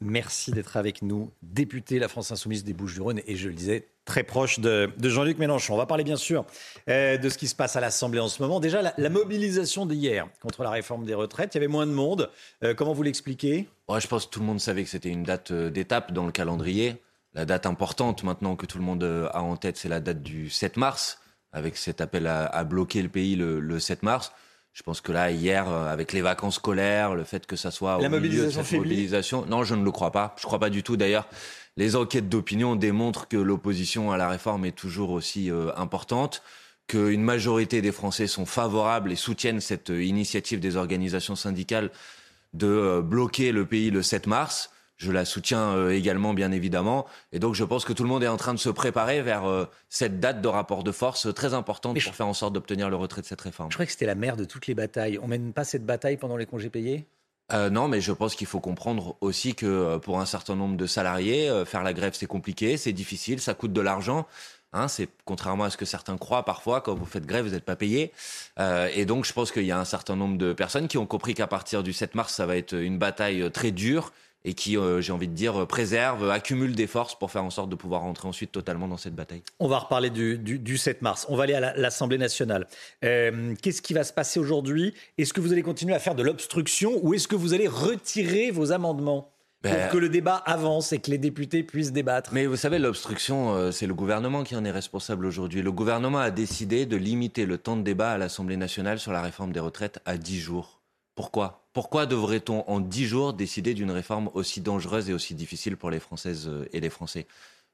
Merci d'être avec nous, député La France Insoumise des Bouches-du-Rhône et je le disais, très proche de, Jean-Luc Mélenchon. On va parler bien sûr euh, de ce qui se passe à l'Assemblée en ce moment. Déjà, la, mobilisation d'hier contre la réforme des retraites, il y avait moins de monde. Euh, comment vous l'expliquez? Je pense que tout le monde savait que c'était une date euh, d'étape dans le calendrier. La date importante maintenant que tout le monde a en tête, c'est la date du 7 mars, avec cet appel à, bloquer le pays le 7 mars. Je pense que là, hier, euh, avec les vacances scolaires, le fait que ça soit la mobilisation de mobilisation, non, je ne le crois pas. Je ne crois pas du tout. D'ailleurs, les enquêtes d'opinion démontrent que l'opposition à la réforme est toujours aussi euh, importante, qu'une majorité des Français sont favorables et soutiennent cette euh, initiative des organisations syndicales de bloquer le pays le 7 mars. Je la soutiens euh, également, bien évidemment. Et donc, je pense que tout le monde est en train de se préparer vers euh, cette date de rapport de force très importante pour faire en sorte d'obtenir le retrait de cette réforme. Je crois que c'était la mère de toutes les batailles. On mène pas cette bataille pendant les congés payés? Euh, non, mais je pense qu'il faut comprendre aussi que pour un certain nombre de salariés, faire la grève, c'est compliqué, c'est difficile, ça coûte de l'argent. Hein, c'est contrairement à ce que certains croient parfois, quand vous faites grève, vous n'êtes pas payé. et donc, je pense qu'il y a un certain nombre de personnes qui ont compris qu'à partir du 7 mars, ça va être une bataille très dure, et qui, euh, j'ai envie de dire, préserve, accumule des forces pour faire en sorte de pouvoir rentrer ensuite totalement dans cette bataille. On va reparler du, du, 7 mars. On va aller à l'Assemblée nationale. Euh, qu'est-ce qui va se passer aujourd'hui? Est-ce que vous allez continuer à faire de l'obstruction ou est-ce que vous allez retirer vos amendements pour ben, que le débat avance et que les députés puissent débattre? Mais vous savez, l'obstruction, euh, c'est le gouvernement qui en est responsable aujourd'hui. Le gouvernement a décidé de limiter le temps de débat à l'Assemblée nationale sur la réforme des retraites à 10 jours. Pourquoi? Pourquoi devrait-on en dix jours décider d'une réforme aussi dangereuse et aussi difficile pour les Françaises euh, et les Français?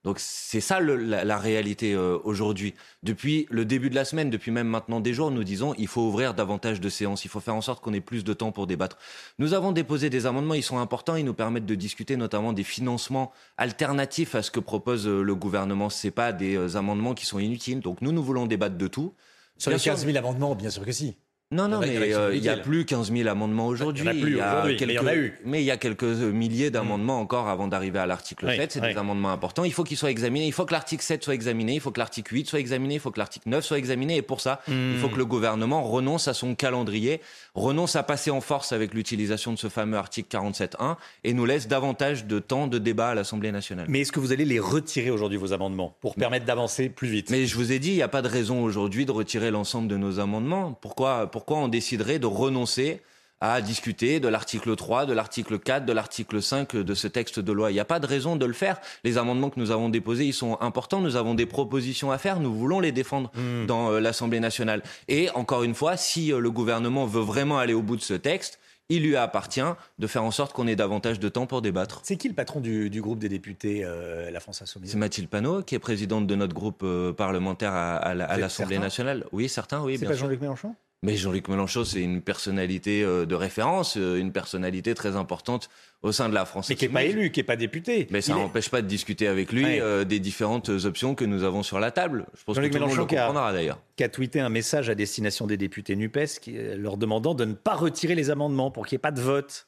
Donc c'est ça la, réalité euh, aujourd'hui. Depuis le début de la semaine, depuis même maintenant des jours, nous disons il faut ouvrir davantage de séances, il faut faire en sorte qu'on ait plus de temps pour débattre. Nous avons déposé des amendements, ils sont importants, ils nous permettent de discuter notamment des financements alternatifs à ce que propose euh, le gouvernement. Ce pas des amendements qui sont inutiles. Donc nous, nous voulons débattre de tout. Sur les 15 000 amendements, bien sûr que si. Non, non, mais euh, il n'y a plus 15 000 amendements aujourd'hui. Il n'y en a plus mais il y en a eu. Mais il y a quelques milliers d'amendements mm. encore avant d'arriver à l'article 7. C'est des amendements importants. Il faut qu'ils soient examinés. Il faut que l'article 7 soit examiné. Il faut que l'article 8 soit examiné. Il faut que l'article 9 soit examiné. Et pour ça, il faut mm. que le gouvernement renonce à son calendrier, renonce à passer en force avec l'utilisation de ce fameux article 47.1 et nous laisse davantage de temps de débat à l'Assemblée nationale. Mais est-ce que vous allez les retirer aujourd'hui, vos amendements, pour permettre d'avancer plus vite? Mais je vous ai dit, il n'y a pas de raison aujourd'hui de retirer l'ensemble de nos amendements. Pourquoi, pourquoi on déciderait de renoncer à discuter de l'article 3, de l'article 4, de l'article 5 de ce texte de loi. Il n'y a pas de raison de le faire. Les amendements que nous avons déposés, ils sont importants. Nous avons des propositions à faire. Nous voulons les défendre hmm. dans euh, l'Assemblée nationale. Et encore une fois, si euh, le gouvernement veut vraiment aller au bout de ce texte, il lui appartient de faire en sorte qu'on ait davantage de temps pour débattre. C'est qui le patron du, groupe des députés euh, La France Insoumise? C'est Mathilde Panot, qui est présidente de notre groupe parlementaire à, l'Assemblée nationale. Oui, certains, oui. C'est pas Jean-Luc Mélenchon? Mais Jean-Luc Mélenchon, c'est une personnalité euh, de référence, euh, une personnalité très importante au sein de la France. Mais qui n'est pas élu, qui n'est pas député. Mais ça n'empêche pas de discuter avec lui euh, des différentes options que nous avons sur la table. Je pense que tout Mélenchon le monde comprendra d'ailleurs. Qui a tweeté un message à destination des députés NUPES qui, leur demandant de ne pas retirer les amendements pour qu'il n'y ait pas de vote.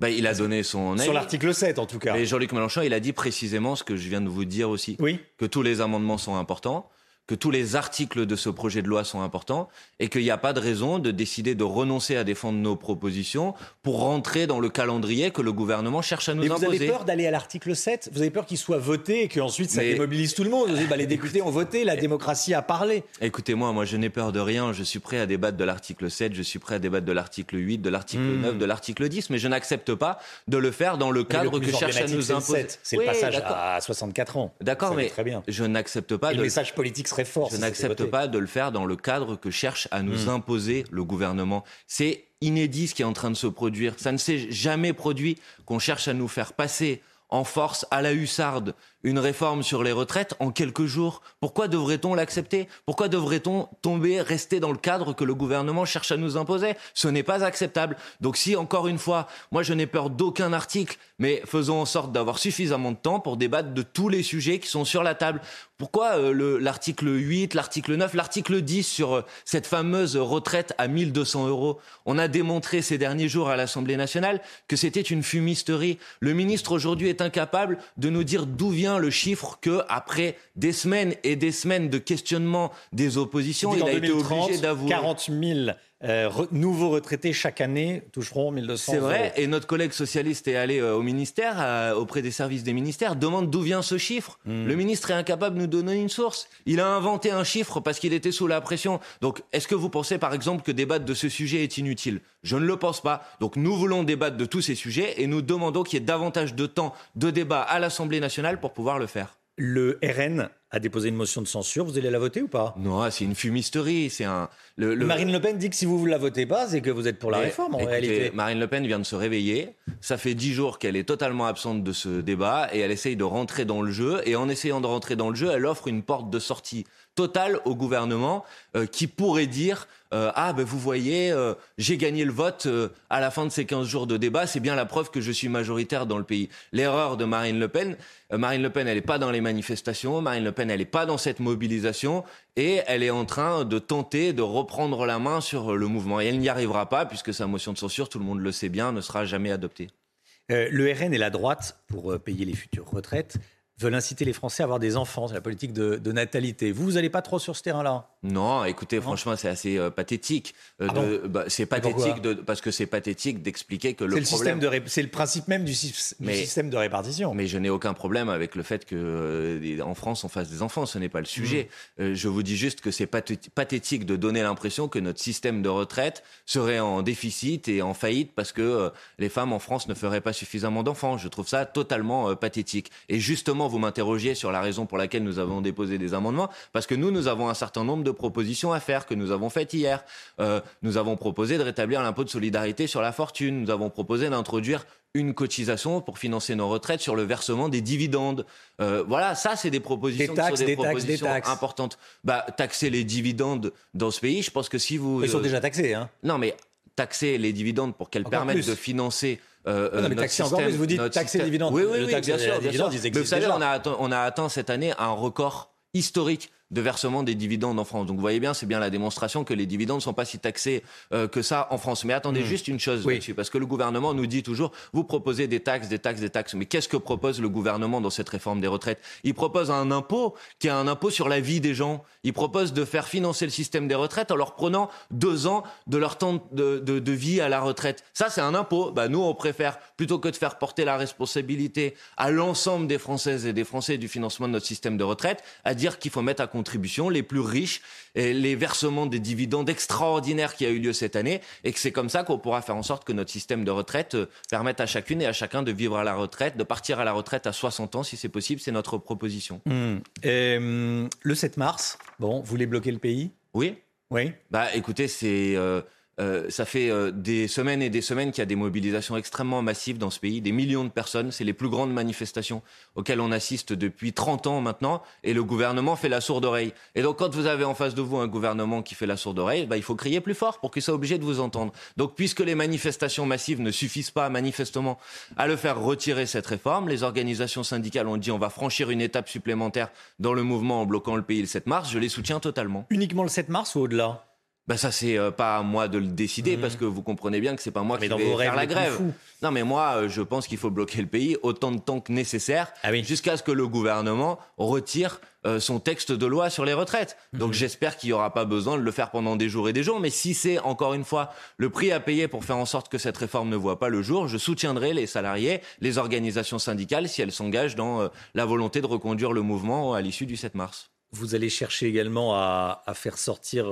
Ben, il a donné son avis. Sur l'article 7, en tout cas. Et Jean-Luc Mélenchon, il a dit précisément ce que je viens de vous dire aussi. Oui. Que tous les amendements sont importants que tous les articles de ce projet de loi sont importants et qu'il n'y a pas de raison de décider de renoncer à défendre nos propositions pour rentrer dans le calendrier que le gouvernement cherche à nous imposer. Vous avez peur d'aller à l'article 7 Vous avez peur qu'il soit voté et qu'ensuite ça démobilise tout le monde Vous dites, bah, les députés ont voté, la démocratie a parlé. Écoutez-moi, moi je n'ai peur de rien. Je suis prêt à débattre de l'article 7, je suis prêt à débattre de l'article 8, de l'article 9, hmm. de l'article 10, mais je n'accepte pas de le faire dans le cadre que cherche à nous imposer. C'est le passage à 64 ans. D'accord, mais très bien. je n'accepte pas et de... Le message politique je n'accepte pas de le faire dans le cadre que cherche à nous hmm. imposer le gouvernement. C'est inédit ce qui est en train de se produire. Ça ne s'est jamais produit qu'on cherche à nous faire passer en force à la hussarde une réforme sur les retraites en quelques jours. Pourquoi devrait-on l'accepter? Pourquoi devrait-on tomber, rester dans le cadre que le gouvernement cherche à nous imposer? Ce n'est pas acceptable. Donc si, encore une fois, moi je n'ai peur d'aucun article, mais faisons en sorte d'avoir suffisamment de temps pour débattre de tous les sujets qui sont sur la table. Pourquoi euh, l'article 8, l'article 9, l'article 10 sur euh, cette fameuse retraite à 1200 euros? On a démontré ces derniers jours à l'Assemblée nationale que c'était une fumisterie. Le ministre aujourd'hui est incapable de nous dire d'où vient le chiffre que après des semaines et des semaines de questionnement des oppositions, il, a été obligé d'avouer. 40 000 euh, nouveaux retraités chaque année toucheront 1200 C'est vrai, et notre collègue socialiste est allé euh, au ministère, auprès des services des ministères, demande d'où vient ce chiffre. Hmm. Le ministre est incapable de nous donner une source. Il a inventé un chiffre parce qu'il était sous la pression. Donc, est-ce que vous pensez, par exemple, que débattre de ce sujet est inutile? Je ne le pense pas. Donc, nous voulons débattre de tous ces sujets et nous demandons qu'il y ait davantage de temps de débat à l'Assemblée nationale pour pouvoir le faire. Le RN a déposé une motion de censure. Vous allez la voter ou pas? Non, c'est une fumisterie. C'est un. Marine Le Pen dit que si vous ne la votez pas, c'est que vous êtes pour la réforme en réalité. Marine Le Pen vient de se réveiller. Ça fait dix jours qu'elle est totalement absente de ce débat et elle essaye de rentrer dans le jeu. Et en essayant de rentrer dans le jeu, elle offre une porte de sortie totale au gouvernement euh, qui pourrait dire euh, ah ben vous voyez euh, j'ai gagné le vote à la fin de ces 15 jours de débat c'est bien la preuve que je suis majoritaire dans le pays l'erreur de Marine Le Pen Marine Le Pen elle n'est pas dans les manifestations Marine Le Pen elle n'est pas dans cette mobilisation et elle est en train de tenter de reprendre la main sur le mouvement. Et elle n'y arrivera pas puisque sa motion de censure tout le monde le sait bien ne sera jamais adoptée. Le RN et la droite, pour payer les futures retraites, veulent inciter les Français à avoir des enfants. C'est la politique de, natalité. Vous, vous n'allez pas trop sur ce terrain-là? Non, écoutez, franchement, c'est assez euh, pathétique. Euh, ah bah, c'est pathétique de, parce que c'est pathétique d'expliquer que le, problème. C'est le principe même du, système de répartition. Mais je n'ai aucun problème avec le fait que euh, en France on fasse des enfants. Ce n'est pas le sujet. Mm. je vous dis juste que c'est pathétique de donner l'impression que notre système de retraite serait en déficit et en faillite parce que les femmes en France ne feraient pas suffisamment d'enfants. Je trouve ça totalement pathétique. Et justement vous m'interrogiez sur la raison pour laquelle nous avons déposé des amendements, parce que nous, nous avons un certain nombre de propositions à faire que nous avons faites hier. Euh, nous avons proposé de rétablir l'impôt de solidarité sur la fortune. Nous avons proposé d'introduire une cotisation pour financer nos retraites sur le versement des dividendes. Euh, voilà, ça, c'est des propositions, des, propositions importantes. Bah, taxer les dividendes dans ce pays, je pense que si vous... Ils sont déjà taxés, hein Non, mais taxer les dividendes pour qu'elles permettent de financer euh, non, mais taxer encore plus, vous dites taxer les dividendes. Oui, oui, oui bien sûr. Bien sûr. Mais vous savez, on a, atteint, on a atteint cette année un record historique de versement des dividendes en France. Donc vous voyez bien, c'est bien la démonstration que les dividendes ne sont pas si taxés euh, que ça en France. Mais attendez hmm. juste une chose là-dessus, parce que le gouvernement nous dit toujours, vous proposez des taxes, des taxes, des taxes. Mais qu'est-ce que propose le gouvernement dans cette réforme des retraites? Il propose un impôt qui est un impôt sur la vie des gens. Il propose de faire financer le système des retraites en leur prenant deux ans de leur temps de, de, de vie à la retraite. Ça, c'est un impôt. Bah, nous, on préfère, plutôt que de faire porter la responsabilité à l'ensemble des Françaises et des Français du financement de notre système de retraite, à dire qu'il faut mettre à contribution les plus riches, et les versements des dividendes extraordinaires qui a eu lieu cette année, et que c'est comme ça qu'on pourra faire en sorte que notre système de retraite euh, permette à chacune et à chacun de vivre à la retraite, de partir à la retraite à 60 ans si c'est possible. C'est notre proposition. Mmh. Euh, le 7 mars, bon, vous voulez bloquer le pays? Oui. Oui. Bah, écoutez, c'est euh, euh, ça fait euh, des semaines et des semaines qu'il y a des mobilisations extrêmement massives dans ce pays, des millions de personnes. C'est les plus grandes manifestations auxquelles on assiste depuis 30 ans maintenant, et le gouvernement fait la sourde oreille. Et donc, quand vous avez en face de vous un gouvernement qui fait la sourde oreille, bah, il faut crier plus fort pour qu'il soit obligé de vous entendre. Donc, puisque les manifestations massives ne suffisent pas manifestement à le faire retirer cette réforme, les organisations syndicales ont dit on va franchir une étape supplémentaire dans le mouvement en bloquant le pays le 7 mars. Je les soutiens totalement. Uniquement le 7 mars ou au-delà? Bah ça c'est euh, pas à moi de le décider mmh. parce que vous comprenez bien que c'est pas moi qui vais faire la grève. Non mais moi euh, je pense qu'il faut bloquer le pays autant de temps que nécessaire ah jusqu'à ce que le gouvernement retire euh, son texte de loi sur les retraites. Mmh. Donc j'espère qu'il n'y aura pas besoin de le faire pendant des jours et des jours. Mais si c'est encore une fois le prix à payer pour faire en sorte que cette réforme ne voit pas le jour, je soutiendrai les salariés, les organisations syndicales si elles s'engagent dans la volonté de reconduire le mouvement à l'issue du 7 mars. Vous allez chercher également à, à faire sortir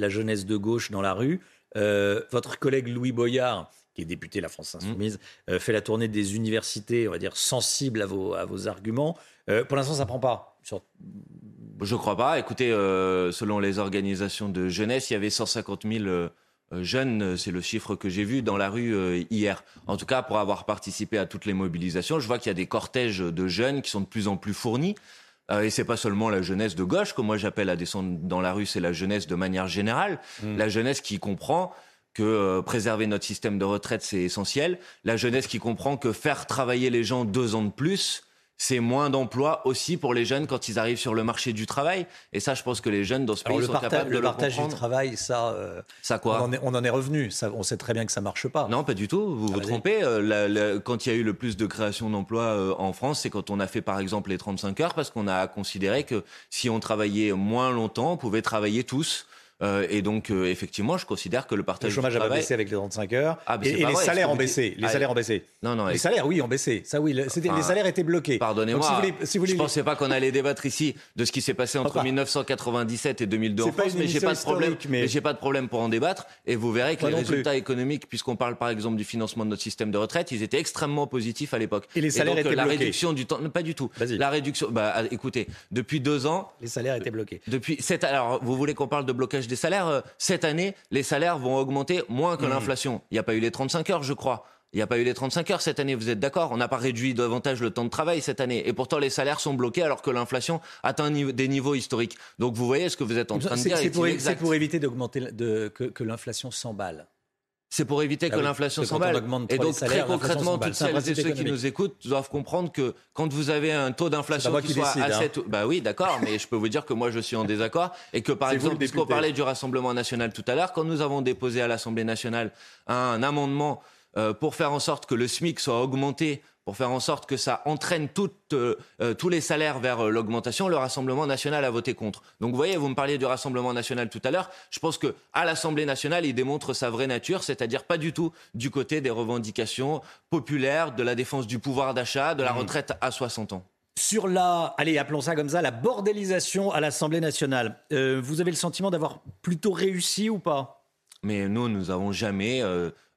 la jeunesse de gauche dans la rue. Euh, votre collègue Louis Boyard, qui est député de la France Insoumise, mmh. euh, fait la tournée des universités, on va dire, sensibles à vos, à vos arguments. Euh, pour l'instant, ça ne prend pas. Sur... Je crois pas. Écoutez, selon les organisations de jeunesse, il y avait 150 000 euh, jeunes, c'est le chiffre que j'ai vu dans la rue hier. En tout cas, pour avoir participé à toutes les mobilisations, je vois qu'il y a des cortèges de jeunes qui sont de plus en plus fournis. Euh, et c'est pas seulement la jeunesse de gauche que moi j'appelle à descendre dans la rue, c'est la jeunesse de manière générale, mmh. la jeunesse qui comprend que préserver notre système de retraite c'est essentiel, la jeunesse qui comprend que faire travailler les gens deux ans de plus, c'est moins d'emplois aussi pour les jeunes quand ils arrivent sur le marché du travail. Et ça, je pense que les jeunes dans ce pays sont capables de le partage du travail, ça, euh, ça quoi on en, est, on en est revenu. Ça, on sait très bien que ça marche pas. Non, pas du tout. Vous vous trompez. Euh, quand il y a eu le plus de création d'emplois euh, en France, c'est quand on a fait par exemple les 35 heures, parce qu'on a considéré que si on travaillait moins longtemps, on pouvait travailler tous. Euh, et donc, euh, effectivement, je considère que le partage Le chômage a baissé avec les 35 heures. Ah, et, les salaires ont baissé. Les ah, salaires ont baissé. Non, non. Les salaires, oui, ont baissé. Ça, oui. les salaires étaient bloqués. Pardonnez-moi. Si je ne pensais pas qu'on allait débattre ici de ce qui s'est passé entre 1997 et 2002 en France, mais j'ai pas de problème. Mais, j'ai pas de problème pour en débattre. Et vous verrez que les résultats économiques, puisqu'on parle par exemple du financement de notre système de retraite, ils étaient extrêmement positifs à l'époque. Et les salaires étaient la réduction du temps, pas du tout. La réduction. Bah, écoutez, depuis deux ans. Les salaires étaient bloqués. Depuis. Alors, vous voulez qu'on parle de blocage des salaires euh, cette année, les salaires vont augmenter moins que mmh. l'inflation. Il n'y a pas eu les 35 heures, je crois. Il n'y a pas eu les 35 heures cette année, vous êtes d'accord? On n'a pas réduit davantage le temps de travail cette année. Et pourtant, les salaires sont bloqués alors que l'inflation atteint des niveaux historiques. Donc vous voyez ce que vous êtes en train de dire. C'est pour, éviter d'augmenter, que, que l'inflation s'emballe. C'est pour éviter ah que l'inflation s'emballe. Et donc, très concrètement, toutes celles et ceux qui nous écoutent doivent comprendre que quand vous avez un taux d'inflation qui, soit à 7... Hein. Bah oui, d'accord, mais je peux vous dire que moi, je suis en désaccord. Et que, par exemple, puisqu'on parlait du Rassemblement national tout à l'heure, quand nous avons déposé à l'Assemblée nationale un amendement euh, pour faire en sorte que le SMIC soit augmenté pour faire en sorte que ça entraîne euh, euh, tous les salaires vers euh, l'augmentation, le Rassemblement national a voté contre. Donc vous voyez, vous me parliez du Rassemblement national tout à l'heure. Je pense que à l'Assemblée nationale, il démontre sa vraie nature, c'est-à-dire pas du tout du côté des revendications populaires, de la défense du pouvoir d'achat, de la mmh. retraite à 60 ans. Sur la, allez, appelons ça comme ça, la bordélisation à l'Assemblée nationale, vous avez le sentiment d'avoir plutôt réussi ou pas? Mais nous, nous n'avons jamais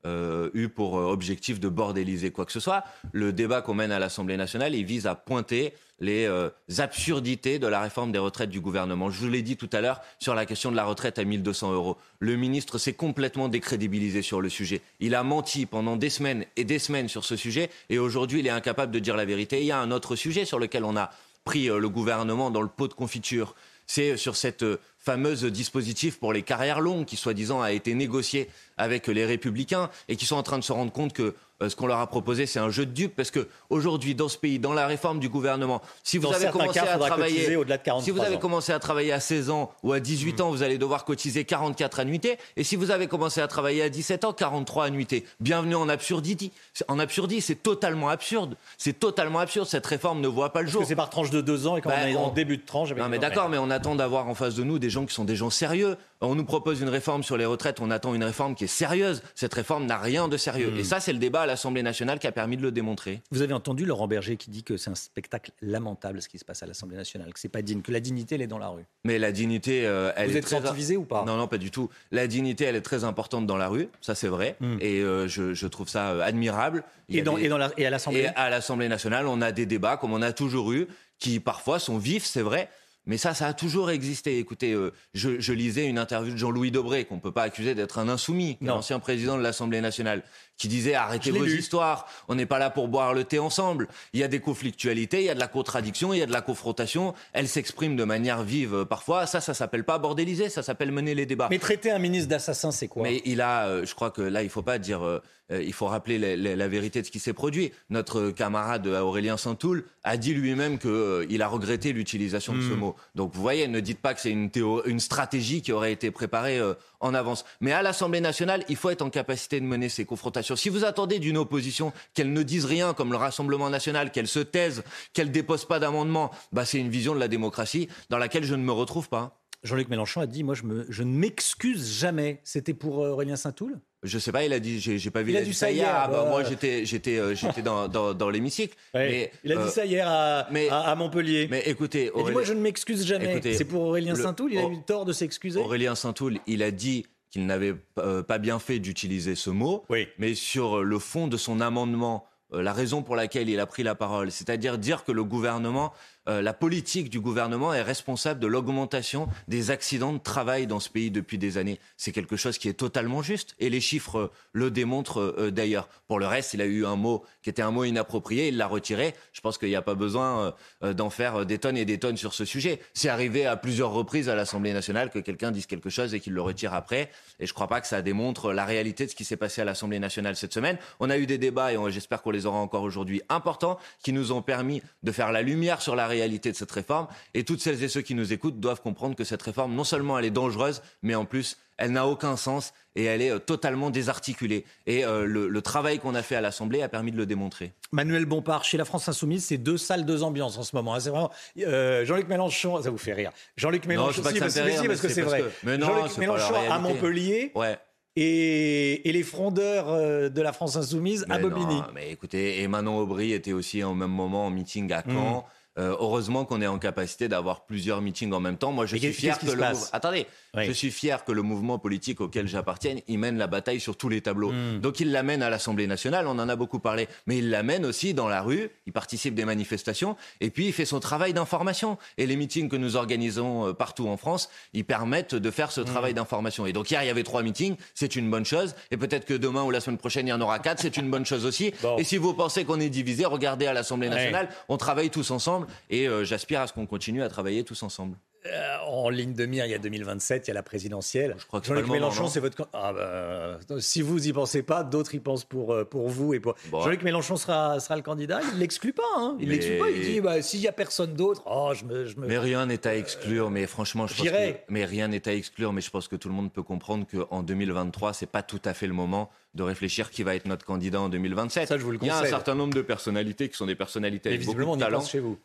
euh, eu pour euh, objectif de bordéliser quoi que ce soit. Le débat qu'on mène à l'Assemblée nationale, il vise à pointer les euh, absurdités de la réforme des retraites du gouvernement. Je vous l'ai dit tout à l'heure sur la question de la retraite à 1200 euros. Le ministre s'est complètement décrédibilisé sur le sujet. Il a menti pendant des semaines et des semaines sur ce sujet et aujourd'hui il est incapable de dire la vérité. il y a un autre sujet sur lequel on a pris le gouvernement dans le pot de confiture. C'est sur cette fameuse dispositif pour les carrières longues qui, soi-disant, a été négocié avec les républicains et qui sont en train de se rendre compte que ce qu'on leur a proposé, c'est un jeu de dupes parce que aujourd'hui, dans ce pays, dans la réforme du gouvernement, si vous avez commencé à travailler, si vous avez commencé à travailler à 16 ans ou à 18 ans, vous allez devoir cotiser 44 annuités. Et si vous avez commencé à travailler à 17 ans, 43 annuités. Bienvenue en absurdité. En absurdité, c'est totalement absurde. C'est totalement absurde. Cette réforme ne voit pas le jour. c'est par tranche de deux ans et quand ben, on est en début de tranche. non, mais d'accord, mais on attend d'avoir en face de nous des gens qui sont des gens sérieux. On nous propose une réforme sur les retraites, on attend une réforme qui est sérieuse. Cette réforme n'a rien de sérieux. Hmm. Et ça, c'est le débat à l'Assemblée nationale qui a permis de le démontrer. Vous avez entendu Laurent Berger qui dit que c'est un spectacle lamentable ce qui se passe à l'Assemblée nationale, que c'est pas digne, que la dignité, elle est dans la rue. Mais la dignité, euh, elle Vous est êtes très... ou pas? Non, non, pas du tout. La dignité, elle est très importante dans la rue, ça c'est vrai. Hmm. Et euh, je, trouve ça euh, admirable. et, dans, et, dans la, et à l'Assemblée Et à l'Assemblée nationale, on a des débats comme on a toujours eu, qui parfois sont vifs, c'est vrai, mais ça, ça a toujours existé. Écoutez, euh, je, lisais une interview de Jean-Louis Debré, qu'on ne peut pas accuser d'être un insoumis, l'ancien président de l'Assemblée nationale, qui disait arrêtez vos histoires, on n'est pas là pour boire le thé ensemble. Il y a des conflictualités, il y a de la contradiction, il y a de la confrontation. Elle s'exprime de manière vive euh, parfois. Ça, ça s'appelle pas bordéliser, ça s'appelle mener les débats. Mais traiter un ministre d'assassin, c'est quoi? Mais il a, euh, je crois que là, il faut pas dire euh, il faut rappeler la, vérité de ce qui s'est produit. Notre camarade Aurélien Saint-Toul a dit lui-même qu'il euh, a regretté l'utilisation de ce hmm. mot. Donc vous voyez, ne dites pas que c'est une, une, stratégie qui aurait été préparée euh, en avance. Mais à l'Assemblée nationale, il faut être en capacité de mener ces confrontations. Si vous attendez d'une opposition qu'elle ne dise rien, comme le Rassemblement national, qu'elle se taise, qu'elle dépose pas d'amendement, bah c'est une vision de la démocratie dans laquelle je ne me retrouve pas. Jean-Luc Mélenchon a dit Moi, je, me, je ne m'excuse jamais. C'était pour Aurélien Saint-Toul je sais pas, il a dit, j'ai pas vu. Il, a dit ça hier. Ah, bah, moi, j'étais, j'étais, euh, j'étais dans, dans, dans l'hémicycle. il a dit ça hier à, mais, à, Montpellier. Mais écoutez, Aurélien... moi, je ne m'excuse jamais. C'est pour Aurélien Saint-Toul. Il a eu tort de s'excuser. Aurélien Saint-Toul, il a dit qu'il n'avait euh, pas bien fait d'utiliser ce mot. Oui. Mais sur le fond de son amendement la raison pour laquelle il a pris la parole, c'est-à-dire dire que le gouvernement euh, la politique du gouvernement est responsable de l'augmentation des accidents de travail dans ce pays depuis des années. C'est quelque chose qui est totalement juste et les chiffres euh, le démontrent euh, d'ailleurs. Pour le reste, il a eu un mot qui était un mot inapproprié, il l'a retiré. Je pense qu'il n'y a pas besoin d'en faire des tonnes et des tonnes sur ce sujet. C'est arrivé à plusieurs reprises à l'Assemblée nationale que quelqu'un dise quelque chose et qu'il le retire après. Et je ne crois pas que ça démontre la réalité de ce qui s'est passé à l'Assemblée nationale cette semaine. On a eu des débats et j'espère qu'on les aura encore aujourd'hui importants qui nous ont permis de faire la lumière sur la réalité de cette réforme. Et toutes celles et ceux qui nous écoutent doivent comprendre que cette réforme, non seulement elle est dangereuse, mais en plus, elle n'a aucun sens et elle est euh, totalement désarticulée. Et euh, le, travail qu'on a fait à l'Assemblée a permis de le démontrer. Manuel Bompard, chez la France Insoumise, c'est deux salles, deux ambiances en ce moment. Hein. C'est vraiment euh, Jean-Luc Mélenchon, ça vous fait rire. Jean-Luc Mélenchon, non, parce, parce, que c'est vrai. Jean-Luc Mélenchon à Montpellier. Ouais et, les frondeurs de la France insoumise à Bobigny. mais écoutez, et Manon Aubry était aussi en même moment en meeting à Caen. Mmh. Euh, heureusement qu'on est en capacité d'avoir plusieurs meetings en même temps. Moi, je suis fier que le attendez, je suis fier que le mouvement politique auquel j'appartienne, il mène la bataille sur tous les tableaux. Hmm. Donc il l'amène à l'Assemblée nationale, on en a beaucoup parlé, mais il l'amène aussi dans la rue. Il participe des manifestations et puis il fait son travail d'information. Et les meetings que nous organisons euh, partout en France, ils permettent de faire ce hmm. travail d'information. Et donc hier, il y avait trois meetings, c'est une bonne chose. Et peut-être que demain ou la semaine prochaine, il y en aura quatre, c'est une bonne chose aussi. Et si vous pensez qu'on est divisé, regardez à l'Assemblée nationale, on travaille tous ensemble et euh, j'aspire à ce qu'on continue à travailler tous ensemble. Euh, en ligne de mire, il y a 2027, il y a la présidentielle. Je crois que Jean-Luc Mélenchon, c'est votre. Ah bah, si vous y pensez pas, d'autres y pensent pour, euh, pour vous. et pour... Jean-Luc Mélenchon sera, sera le candidat. Il l'exclut pas. Hein. Il l'exclut pas. Il dit bah, s'il y a personne d'autre, oh, je me, je me... Mais rien n'est à exclure. Mais franchement, je pense que... Mais rien n'est à exclure. Mais je pense que tout le monde peut comprendre qu'en 2023, c'est pas tout à fait le moment de réfléchir qui va être notre candidat en 2027. Ça, je vous le Il y a un certain nombre de personnalités qui sont des personnalités avec beaucoup de talent. chez vous.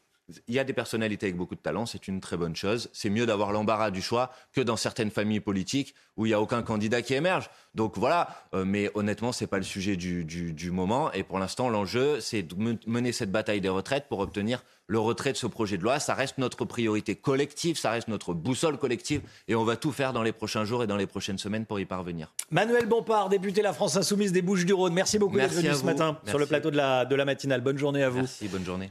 Il y a des personnalités avec beaucoup de talent, c'est une très bonne chose. C'est mieux d'avoir l'embarras du choix que dans certaines familles politiques où il n'y a aucun candidat qui émerge. Donc voilà, euh, mais honnêtement, ce n'est pas le sujet du, moment. Et pour l'instant, l'enjeu, c'est de mener cette bataille des retraites pour obtenir le retrait de ce projet de loi. Ça reste notre priorité collective, ça reste notre boussole collective. Et on va tout faire dans les prochains jours et dans les prochaines semaines pour y parvenir. Manuel Bompard, député La France Insoumise des Bouches-du-Rhône, merci beaucoup d'être venu ce matin sur le plateau de la, de la matinale. Bonne journée à vous. Merci, bonne journée.